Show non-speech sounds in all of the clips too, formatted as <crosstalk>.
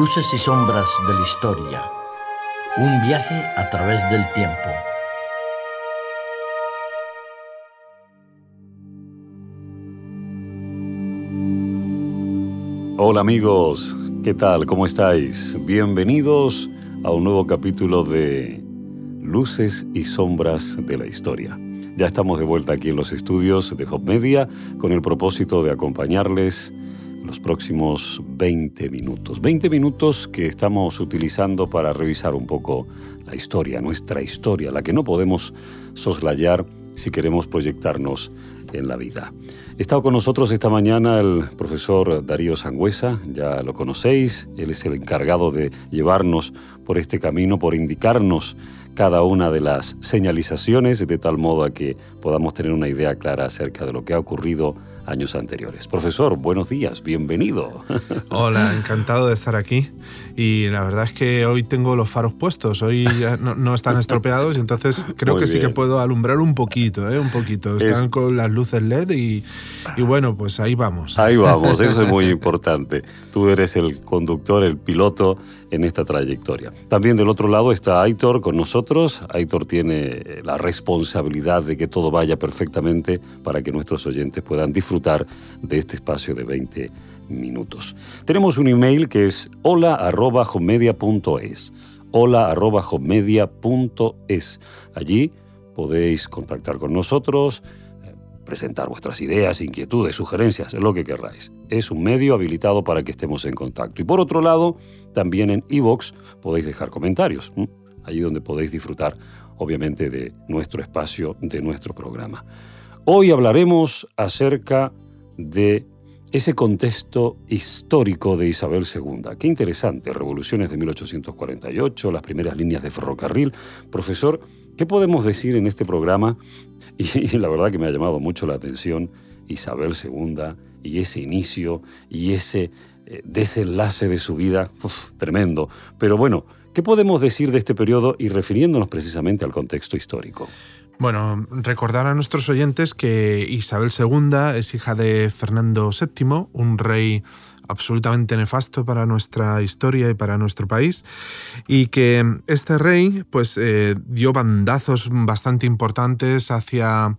Luces y sombras de la historia. Un viaje a través del tiempo. Hola amigos, ¿qué tal? ¿Cómo estáis? Bienvenidos a un nuevo capítulo de Luces y sombras de la historia. Ya estamos de vuelta aquí en los estudios de Hop Media con el propósito de acompañarles los próximos 20 minutos. 20 minutos que estamos utilizando para revisar un poco la historia, nuestra historia, la que no podemos soslayar si queremos proyectarnos en la vida. He estado con nosotros esta mañana el profesor Darío Sangüesa, ya lo conocéis, él es el encargado de llevarnos por este camino, por indicarnos cada una de las señalizaciones de tal modo a que podamos tener una idea clara acerca de lo que ha ocurrido años anteriores. Profesor, buenos días, bienvenido. <laughs> Hola, encantado de estar aquí. Y la verdad es que hoy tengo los faros puestos, hoy ya no, están estropeados y entonces creo que sí que puedo alumbrar un poquito, ¿eh? un poquito. Están con las luces LED y, y, bueno, pues ahí vamos. Ahí vamos, <laughs> eso es muy importante. Tú eres el conductor, el piloto en esta trayectoria. También del otro lado está Aitor con nosotros. Aitor tiene la responsabilidad de que todo vaya perfectamente para que nuestros oyentes puedan disfrutar de este espacio de 20 minutos. Tenemos un email que es hola.homedia.es. Hola.homedia.es. Allí podéis contactar con nosotros, presentar vuestras ideas, inquietudes, sugerencias, lo que queráis. Es un medio habilitado para que estemos en contacto. Y por otro lado, también en iVoox podéis dejar comentarios, allí donde podéis disfrutar, obviamente, de nuestro espacio, de nuestro programa. Hoy hablaremos acerca de ese contexto histórico de Isabel II. Qué interesante, revoluciones de 1848, las primeras líneas de ferrocarril. Profesor, ¿qué podemos decir en este programa <laughs> y, la verdad que me ha llamado mucho la atención Isabel II y ese inicio y ese eh, desenlace de su vida, tremendo. Pero bueno, ¿qué podemos decir de este periodo y refiriéndonos precisamente al contexto histórico? Bueno, recordar a nuestros oyentes que Isabel II es hija de Fernando VII, un rey absolutamente nefasto para nuestra historia y para nuestro país, y que este rey pues eh, dio bandazos bastante importantes hacia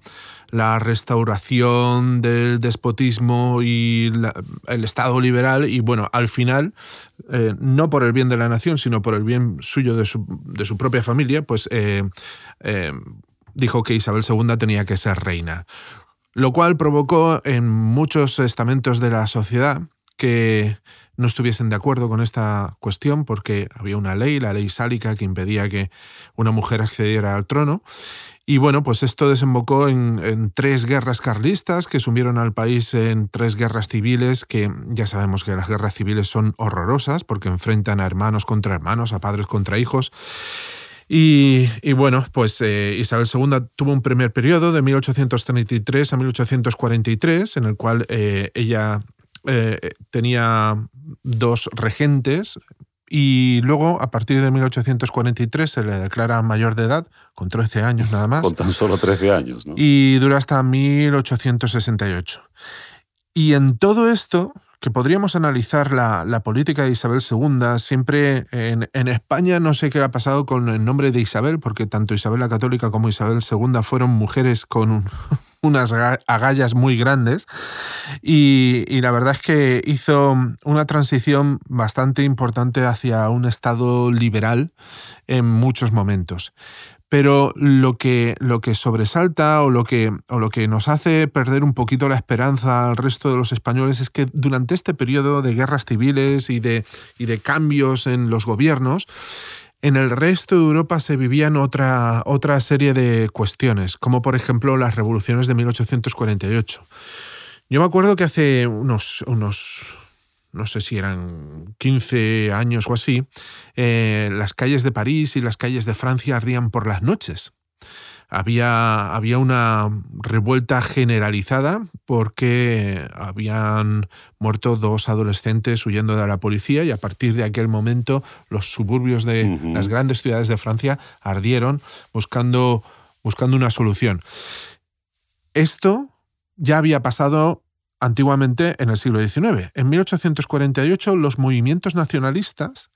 la restauración del despotismo y el Estado liberal y bueno, al final, eh, no por el bien de la nación, sino por el bien suyo de su, propia familia, pues eh, dijo que Isabel II tenía que ser reina. Lo cual provocó en muchos estamentos de la sociedad que no estuviesen de acuerdo con esta cuestión porque había una ley, la ley sálica, que impedía que una mujer accediera al trono. Y bueno, pues esto desembocó en, tres guerras carlistas que sumieron al país en tres guerras civiles, que ya sabemos que las guerras civiles son horrorosas porque enfrentan a hermanos contra hermanos, a padres contra hijos. Y, bueno, pues eh, Isabel II tuvo un primer periodo de 1833 a 1843, en el cual eh, ella eh, tenía dos regentes y luego, a partir de 1843, se le declara mayor de edad, con 13 años nada más. Con tan solo 13 años, ¿no? Y dura hasta 1868. Y en todo esto, que podríamos analizar la, política de Isabel II, siempre en, en, España no sé qué ha pasado con el nombre de Isabel, porque tanto Isabel la Católica como Isabel II fueron mujeres con un, <laughs> unas agallas muy grandes y, la verdad es que hizo una transición bastante importante hacia un Estado liberal en muchos momentos. Pero lo que, lo que sobresalta o lo que, o lo que nos hace perder un poquito la esperanza al resto de los españoles es que durante este periodo de guerras civiles y de, y de cambios en los gobiernos, en el resto de Europa se vivían otra, otra serie de cuestiones, como por ejemplo las revoluciones de 1848. Yo me acuerdo que hace unos, unos no sé si eran 15 años o así, eh, las calles de París y las calles de Francia ardían por las noches había, había una revuelta generalizada porque habían muerto dos adolescentes huyendo de la policía y a partir de aquel momento los suburbios de las grandes ciudades de Francia ardieron buscando, buscando una solución. Esto ya había pasado antiguamente en el siglo XIX. En 1848 los movimientos nacionalistas,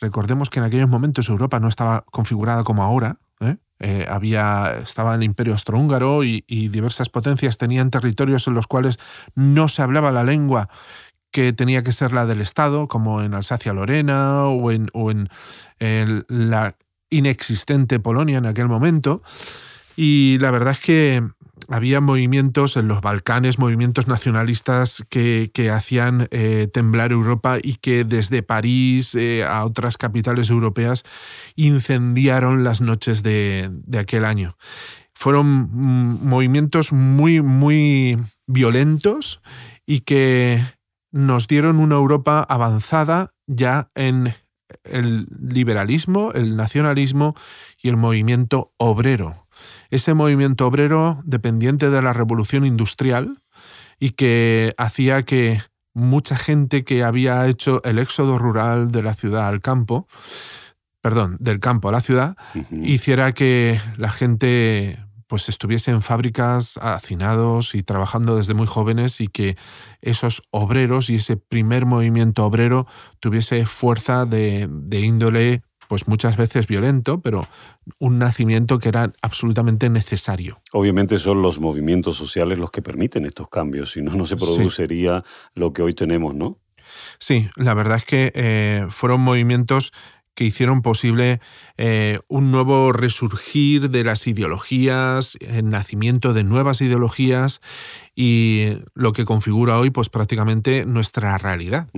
recordemos que en aquellos momentos Europa no estaba configurada como ahora, ¿eh? Eh, había, estaba el imperio austrohúngaro y, diversas potencias tenían territorios en los cuales no se hablaba la lengua que tenía que ser la del Estado, como en Alsacia-Lorena o en, o en la inexistente Polonia en aquel momento. Y la verdad es que había movimientos en los Balcanes, movimientos nacionalistas que, hacían eh, temblar Europa y que desde París eh, a otras capitales europeas incendiaron las noches de, aquel año. Fueron mm, movimientos muy, muy violentos y que nos dieron una Europa avanzada ya en el liberalismo, el nacionalismo y el movimiento obrero ese movimiento obrero dependiente de la revolución industrial y que hacía que mucha gente que había hecho el éxodo rural de la ciudad al campo, perdón, del campo a la ciudad, hiciera que la gente pues estuviese en fábricas, hacinados y trabajando desde muy jóvenes y que esos obreros y ese primer movimiento obrero tuviese fuerza de, de índole pues muchas veces violento, pero un nacimiento que era absolutamente necesario. Obviamente son los movimientos sociales los que permiten estos cambios, si no, no se produciría lo que hoy tenemos, ¿no? Sí, la verdad es que eh, fueron movimientos que hicieron posible eh, un nuevo resurgir de las ideologías, el nacimiento de nuevas ideologías y lo que configura hoy pues prácticamente nuestra realidad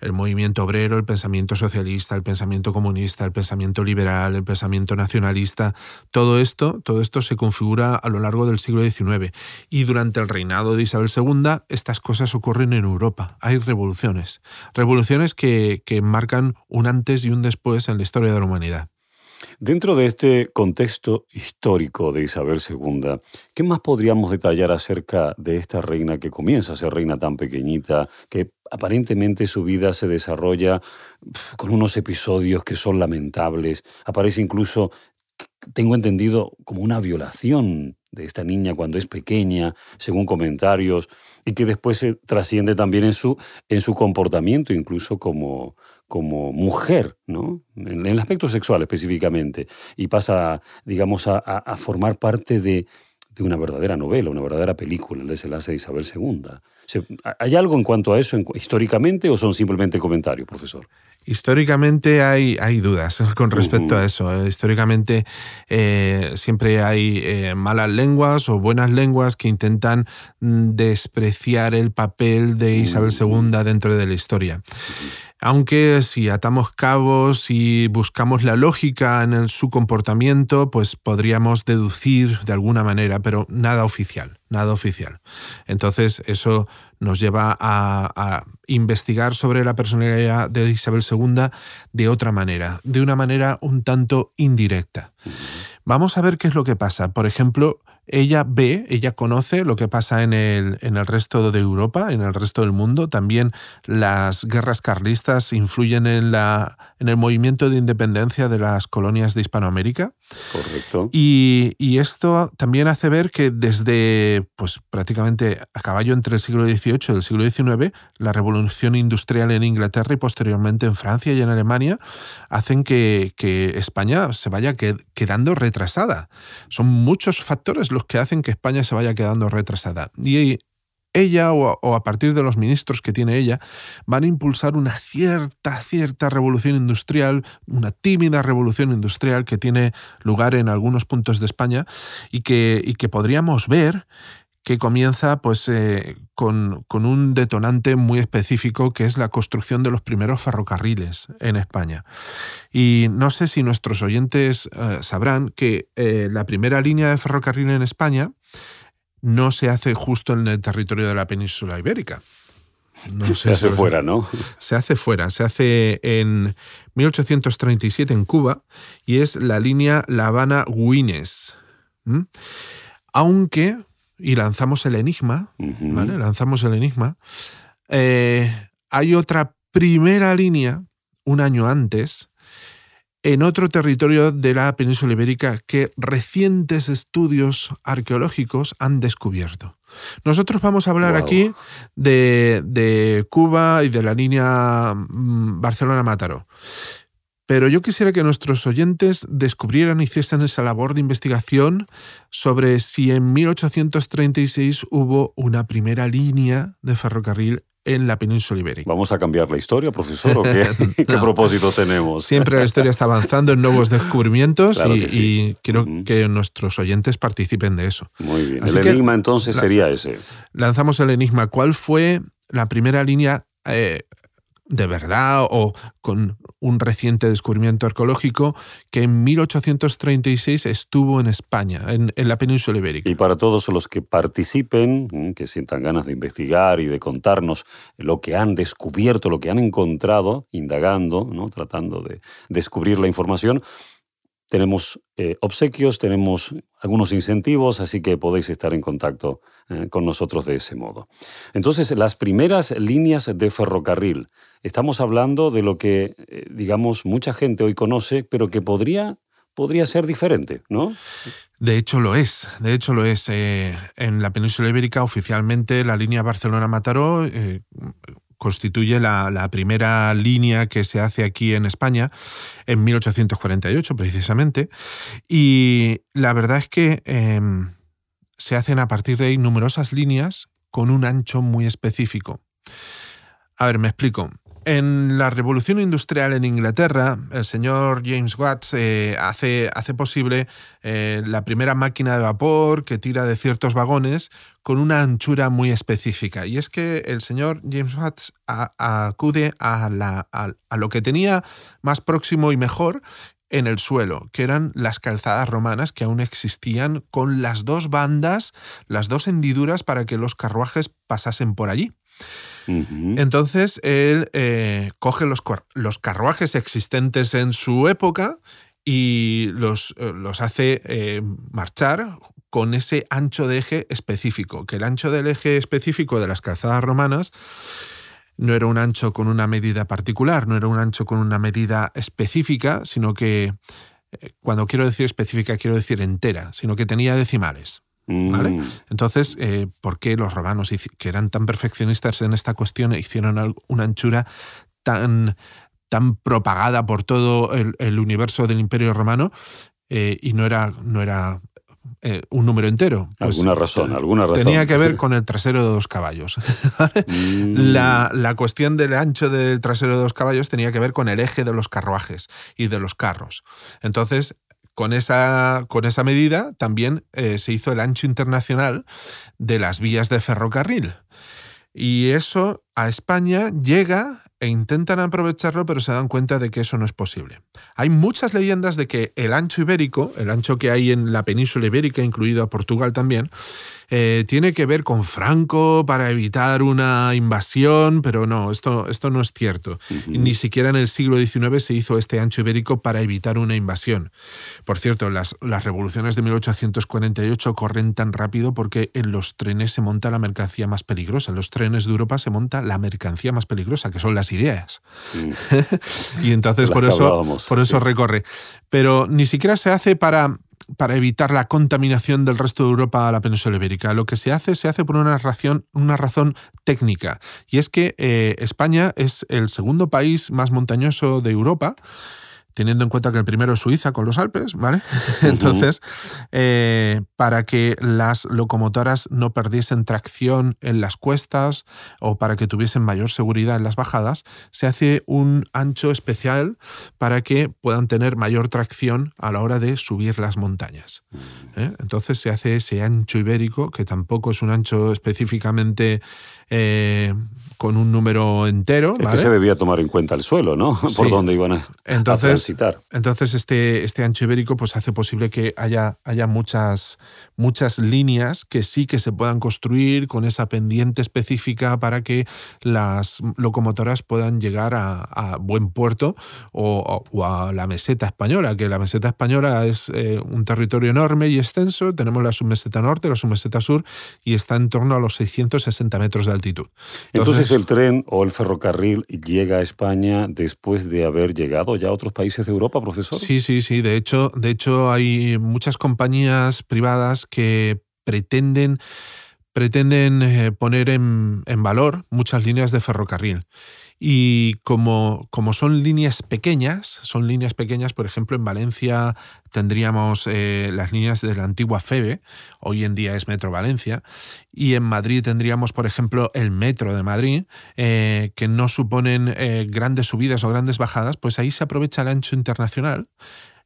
el movimiento obrero, el pensamiento socialista, el pensamiento comunista, el pensamiento liberal, el pensamiento nacionalista, todo esto, todo esto se configura a lo largo del siglo XIX. Y durante el reinado de Isabel II, estas cosas ocurren en Europa. Hay revoluciones. Revoluciones que, que marcan un antes y un después en la historia de la humanidad. Dentro de este contexto histórico de Isabel II, ¿qué más podríamos detallar acerca de esta reina que comienza a ser reina tan pequeñita, que aparentemente su vida se desarrolla con unos episodios que son lamentables? Aparece incluso, tengo entendido, como una violación de esta niña cuando es pequeña, según comentarios, y que después se trasciende también en su, en su comportamiento, incluso como, como mujer, ¿no? En, el aspecto sexual específicamente, y pasa, digamos, a, formar parte de, una verdadera novela, una verdadera película, el desenlace de Isabel II. ¿Hay algo en cuanto a eso históricamente o son simplemente comentarios, profesor? Históricamente hay, hay dudas <laughs> con respecto a eso. Eh, históricamente eh, siempre hay eh, malas lenguas o buenas lenguas que intentan mm, despreciar el papel de Isabel II dentro de la historia. Aunque si atamos cabos y buscamos la lógica en su comportamiento, pues podríamos deducir de alguna manera, pero nada oficial, nada oficial. Entonces eso nos lleva a, investigar sobre la personalidad de Isabel II de otra manera, de una manera un tanto indirecta. Vamos a ver qué es lo que pasa. Por ejemplo, ella ve, ella conoce lo que pasa en el, en el resto de Europa, en el resto del mundo. También las guerras carlistas influyen en, la, en el movimiento de independencia de las colonias de Hispanoamérica. Correcto. Y, esto también hace ver que desde pues, prácticamente a caballo entre el siglo XVIII y el siglo XIX, la revolución industrial en Inglaterra y posteriormente en Francia y en Alemania hacen que, que España se vaya quedando retrasada. Son muchos factores los que hacen que España se vaya quedando retrasada. Y ella o, a partir de los ministros que tiene ella van a impulsar una cierta, cierta revolución industrial, una tímida revolución industrial que tiene lugar en algunos puntos de España y que, y que podríamos ver que comienza pues, eh, con, un detonante muy específico que es la construcción de los primeros ferrocarriles en España. Y no sé si nuestros oyentes eh, sabrán que eh, la primera línea de ferrocarril en España no se hace justo en el territorio de la península ibérica. se hace fuera, ¿no? Se hace fuera, se hace en 1837 en Cuba y es la línea La Habana-Guines. Aunque y lanzamos el enigma, ¿vale? Lanzamos el enigma. Eh, hay otra primera línea, un año antes, en otro territorio de la península ibérica que recientes estudios arqueológicos han descubierto. Nosotros vamos a hablar aquí de, Cuba y de la línea mm, Barcelona-Mátaro. Pero yo quisiera que nuestros oyentes descubrieran y hiciesen esa labor de investigación sobre si en 1836 hubo una primera línea de ferrocarril en la península ibérica. ¿Vamos a cambiar la historia, profesor? ¿o qué, <laughs> propósito tenemos? Siempre la historia está avanzando en nuevos descubrimientos y, quiero que nuestros oyentes participen de eso. Muy bien. el enigma entonces sería ese. Lanzamos el enigma. ¿Cuál fue la primera línea eh, de verdad o con un reciente descubrimiento arqueológico que en 1836 estuvo en España, en, la península ibérica. Y para todos los que participen, mm, que sientan ganas de investigar y de contarnos lo que han descubierto, lo que han encontrado, indagando, ¿no? tratando de descubrir la información, tenemos eh, obsequios, tenemos algunos incentivos, así que podéis estar en contacto eh, con nosotros de ese modo. Entonces, las primeras líneas de ferrocarril, estamos hablando de lo que, eh, digamos, mucha gente hoy conoce, pero que podría, podría ser diferente, ¿no? De hecho lo es, de hecho lo es. en la península ibérica oficialmente la línea Barcelona-Mataró constituye la, primera línea que se hace aquí en España en 1848 precisamente. Y la verdad es que em, se hacen a partir de ahí numerosas líneas con un ancho muy específico. A ver, me explico. En la revolución industrial en Inglaterra, el señor James Watts eh, hace, posible eh, la primera máquina de vapor que tira de ciertos vagones con una anchura muy específica. Y es que el señor James Watts acude a, la, a lo que tenía más próximo y mejor en el suelo, que eran las calzadas romanas que aún existían con las dos bandas, las dos hendiduras para que los carruajes pasasen por allí. Entonces él eh, coge los, los, carruajes existentes en su época y los, eh, los hace eh, marchar con ese ancho de eje específico, que el ancho del eje específico de las calzadas romanas no era un ancho con una medida particular, no era un ancho con una medida específica, sino que, cuando quiero decir específica, quiero decir entera, sino que tenía decimales. Mm. Entonces, eh, ¿por qué los romanos, que eran tan perfeccionistas en esta cuestión, hicieron una anchura tan, tan propagada por todo el, universo del Imperio Romano eh, y no era, no era eh, un número entero. Pues, alguna razón, alguna razón. Tenía que ver con el trasero de dos caballos. <laughs> Mm. la, la, cuestión del ancho del trasero de dos caballos tenía que ver con el eje de los carruajes y de los carros. Entonces, con esa, con esa medida también eh, se hizo el ancho internacional de las vías de ferrocarril. Y eso a España llega e intentan aprovecharlo, pero se dan cuenta de que eso no es posible. Hay muchas leyendas de que el ancho ibérico, el ancho que hay en la península ibérica, incluido a Portugal también, eh, tiene que ver con Franco para evitar una invasión, pero no, esto, esto no es cierto. Ni siquiera en el siglo XIX se hizo este ancho ibérico para evitar una invasión. Por cierto, las, las revoluciones de 1848 corren tan rápido porque en los trenes se monta la mercancía más peligrosa. En los trenes de Europa se monta la mercancía más peligrosa, que son las ideas. Mm. <laughs> y entonces por eso, por eso recorre. Pero ni siquiera se hace para para evitar la contaminación del resto de Europa a la península ibérica. Lo que se hace se hace por una razón, una razón técnica, y es que eh, España es el segundo país más montañoso de Europa teniendo en cuenta que el primero es Suiza con los Alpes, ¿vale? <laughs> Entonces, eh, para que las locomotoras no perdiesen tracción en las cuestas o para que tuviesen mayor seguridad en las bajadas, se hace un ancho especial para que puedan tener mayor tracción a la hora de subir las montañas. ¿eh? Entonces se hace ese ancho ibérico, que tampoco es un ancho específicamente eh, con un número entero. Es que se debía tomar en cuenta el suelo, ¿no? <laughs> Por dónde iban a, entonces, transitar. Entonces, este, este ancho ibérico pues, hace posible que haya, haya muchas, muchas líneas que sí que se puedan construir con esa pendiente específica para que las locomotoras puedan llegar a, buen puerto o, a la meseta española, que la meseta española es eh, un territorio enorme y extenso. Tenemos la submeseta norte, la submeseta sur y está en torno a los 660 metros de altitud. Entonces, el tren o el ferrocarril llega a España después de haber llegado ya a otros países de Europa, profesor? Sí, sí, sí. De hecho, de hecho hay muchas compañías privadas que pretenden pretenden eh, poner en, valor muchas líneas de ferrocarril. Y como, como, son líneas pequeñas, son líneas pequeñas, por ejemplo, en Valencia tendríamos eh, las líneas de la antigua FEBE, hoy en día es Metro Valencia, y en Madrid tendríamos, por ejemplo, el Metro de Madrid, eh, que no suponen grandes subidas o grandes bajadas, pues ahí se aprovecha el ancho internacional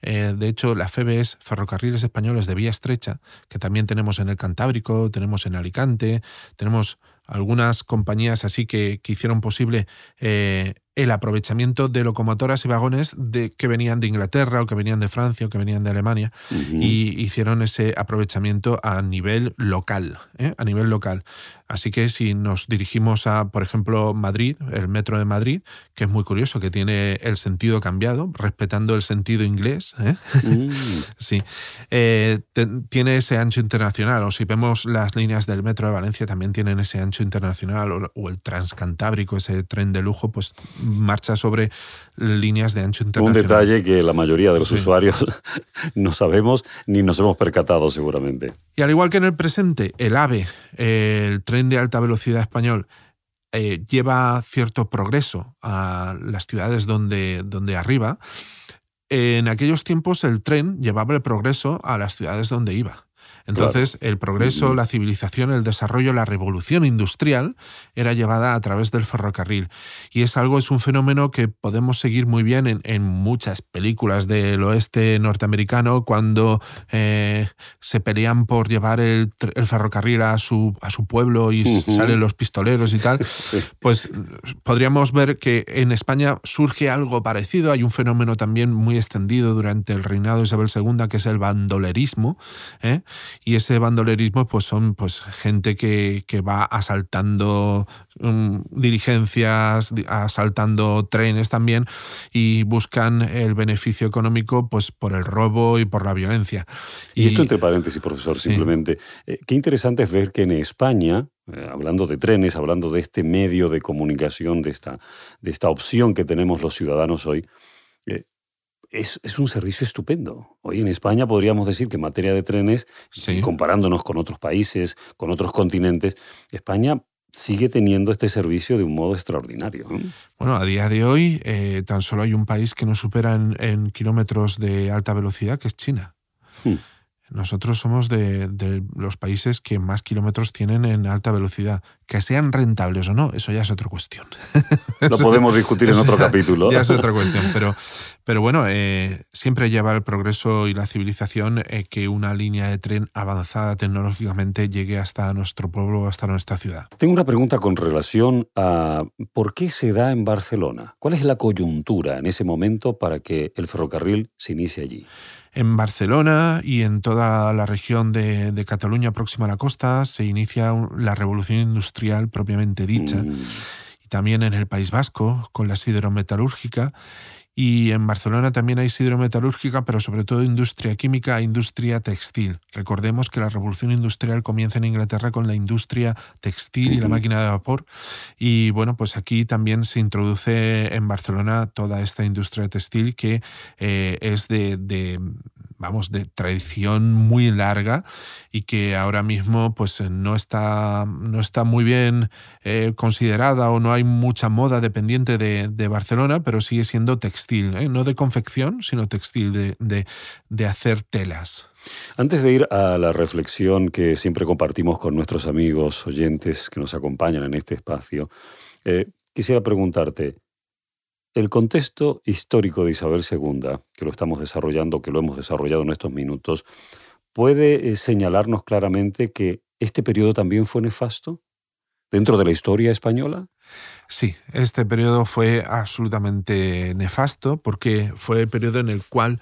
eh, de hecho, la FEBE es Ferrocarriles Españoles de Vía Estrecha, que también tenemos en el Cantábrico, tenemos en Alicante, tenemos algunas compañías así que, hicieron posible eh, el aprovechamiento de locomotoras y vagones de, que venían de Inglaterra o que venían de Francia o que venían de Alemania y hicieron ese aprovechamiento a nivel local, ¿eh? a nivel local. Así que si nos dirigimos a, por ejemplo, Madrid, el metro de Madrid, que es muy curioso, que tiene el sentido cambiado, respetando el sentido inglés, ¿eh? mm. <laughs> sí, eh, tiene ese ancho internacional. O si vemos las líneas del metro de Valencia, también tienen ese ancho internacional, o, o el transcantábrico, ese tren de lujo, pues marcha sobre líneas de ancho internacional. Un detalle que la mayoría de los usuarios <laughs> no sabemos ni nos hemos percatado seguramente. Y al igual que en el presente, el AVE, el tren de alta velocidad español, eh, lleva cierto progreso a las ciudades donde, donde arriba, en aquellos tiempos el tren llevaba el progreso a las ciudades donde iba. Entonces, el progreso, la civilización, el desarrollo, la revolución industrial era llevada a través del ferrocarril. Y es algo, es un fenómeno que podemos seguir muy bien en, muchas películas del oeste norteamericano, cuando eh, se pelean por llevar el, ferrocarril a su, a su pueblo y salen los pistoleros y tal. <laughs> Pues podríamos ver que en España surge algo parecido. Hay un fenómeno también muy extendido durante el reinado de Isabel II, que es el bandolerismo. ¿eh? Y ese bandolerismo pues son pues gente que, va asaltando mm, dirigencias, asaltando trenes también y buscan el beneficio económico pues por el robo y por la violencia. Y, esto entre paréntesis, profesor, simplemente, eh, qué interesante es ver que en España eh, hablando de trenes, hablando de este medio de comunicación, de esta, de esta opción que tenemos los ciudadanos hoy, eh, es, un servicio estupendo. Hoy en España podríamos decir que en materia de trenes, comparándonos con otros países, con otros continentes, España sigue teniendo este servicio de un modo extraordinario. Bueno, a día de hoy eh, tan solo hay un país que nos supera en, kilómetros de alta velocidad, que es China. Hmm. Nosotros somos de, los países que más kilómetros tienen en alta velocidad. Que sean rentables o no, eso ya es otra cuestión. Lo podemos discutir en otro capítulo. Ya es otra cuestión. Pero, pero bueno, eh, siempre lleva el progreso y la civilización eh, que una línea de tren avanzada tecnológicamente llegue hasta nuestro pueblo, hasta nuestra ciudad. Tengo una pregunta con relación a por qué se da en Barcelona. ¿Cuál es la coyuntura en ese momento para que el ferrocarril se inicie allí? En Barcelona y en toda la región de, Cataluña próxima a la costa se inicia la revolución industrial propiamente dicha. Mm. Y también en el País Vasco, con la siderometalúrgica y en Barcelona también hay hidrometalúrgica, pero sobre todo industria química e industria textil. Recordemos que la revolución industrial comienza en Inglaterra con la industria textil y la máquina de vapor. Y bueno, pues aquí también se introduce en Barcelona toda esta industria textil que eh, es de vamos, de tradición muy larga y que ahora mismo pues no está, no está muy bien eh, considerada o no hay mucha moda dependiente de, Barcelona, pero sigue siendo textil, ¿eh? no de confección, sino textil, de, hacer telas. Antes de ir a la reflexión que siempre compartimos con nuestros amigos oyentes que nos acompañan en este espacio, eh, quisiera preguntarte, el contexto histórico de Isabel II, que lo estamos desarrollando, que lo hemos desarrollado en estos minutos, puede eh, señalarnos claramente que este periodo también fue nefasto dentro de la historia española. Sí, este periodo fue absolutamente nefasto porque fue el periodo en el cual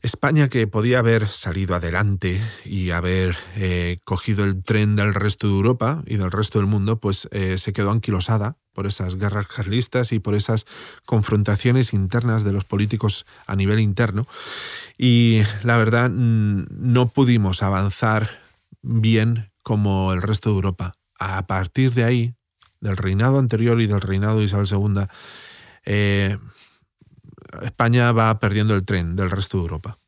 España, que podía haber salido adelante y haber eh, cogido el tren del resto de Europa y del resto del mundo, pues eh, se quedó anquilosada por esas guerras carlistas y por esas confrontaciones internas de los políticos a nivel interno. Y la verdad, no pudimos avanzar bien como el resto de Europa. A partir de ahí, del reinado anterior y del reinado de Isabel II, eh, España va perdiendo el tren del resto de Europa.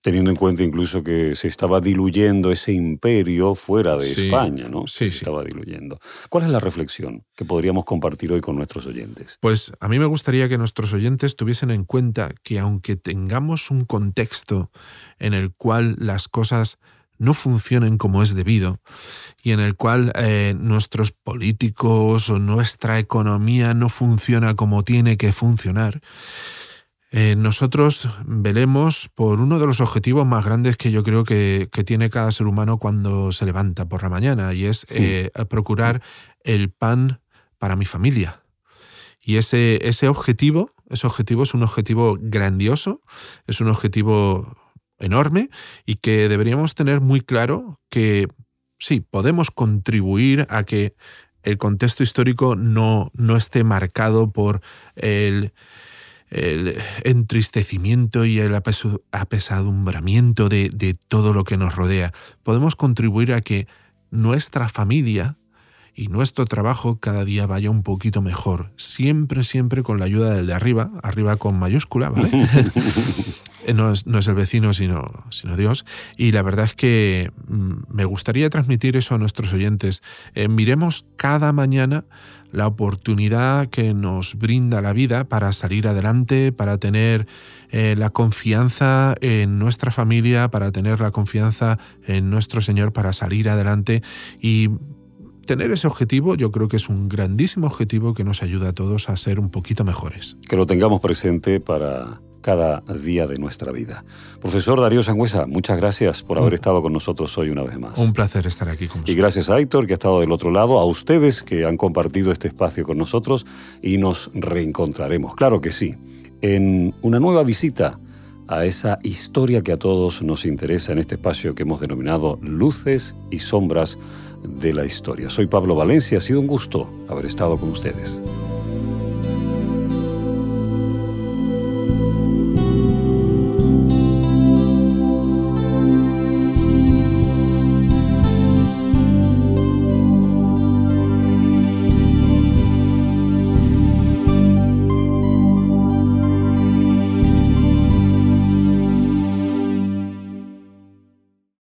Teniendo en cuenta incluso que se estaba diluyendo ese imperio fuera de España, ¿no? Sí, se estaba diluyendo. ¿Cuál es la reflexión que podríamos compartir hoy con nuestros oyentes? Pues a mí me gustaría que nuestros oyentes tuviesen en cuenta que aunque tengamos un contexto en el cual las cosas no funcionen como es debido y en el cual eh, nuestros políticos o nuestra economía no funciona como tiene que funcionar, eh, nosotros velemos por uno de los objetivos más grandes que yo creo que, tiene cada ser humano cuando se levanta por la mañana y es eh, procurar el pan para mi familia. Y ese, ese objetivo, ese objetivo es un objetivo grandioso, es un objetivo enorme y que deberíamos tener muy claro que sí, podemos contribuir a que el contexto histórico no, no esté marcado por el, el entristecimiento y el apesadumbramiento de, de todo lo que nos rodea. Podemos contribuir a que nuestra familia y nuestro trabajo cada día vaya un poquito mejor. Siempre, siempre con la ayuda del de arriba, arriba con mayúscula, ¿vale? <laughs> no, es, no, es, el vecino, sino, sino Dios. Y la verdad es que mm, me gustaría transmitir eso a nuestros oyentes. Eh, miremos cada mañana la oportunidad que nos brinda la vida para salir adelante, para tener eh, la confianza en nuestra familia, para tener la confianza en nuestro Señor, para salir adelante y tener ese objetivo yo creo que es un grandísimo objetivo que nos ayuda a todos a ser un poquito mejores. Que lo tengamos presente para cada día de nuestra vida. Profesor Darío Sangüesa, muchas gracias por haber estado con nosotros hoy una vez más. Un placer estar aquí con vosotros. Y gracias a Héctor, que ha estado del otro lado, a ustedes que han compartido este espacio con nosotros y nos reencontraremos, claro que sí, en una nueva visita a esa historia que a todos nos interesa en este espacio que hemos denominado Luces y Sombras de la Historia. Soy Pablo Valencia, ha sido un gusto haber estado con ustedes.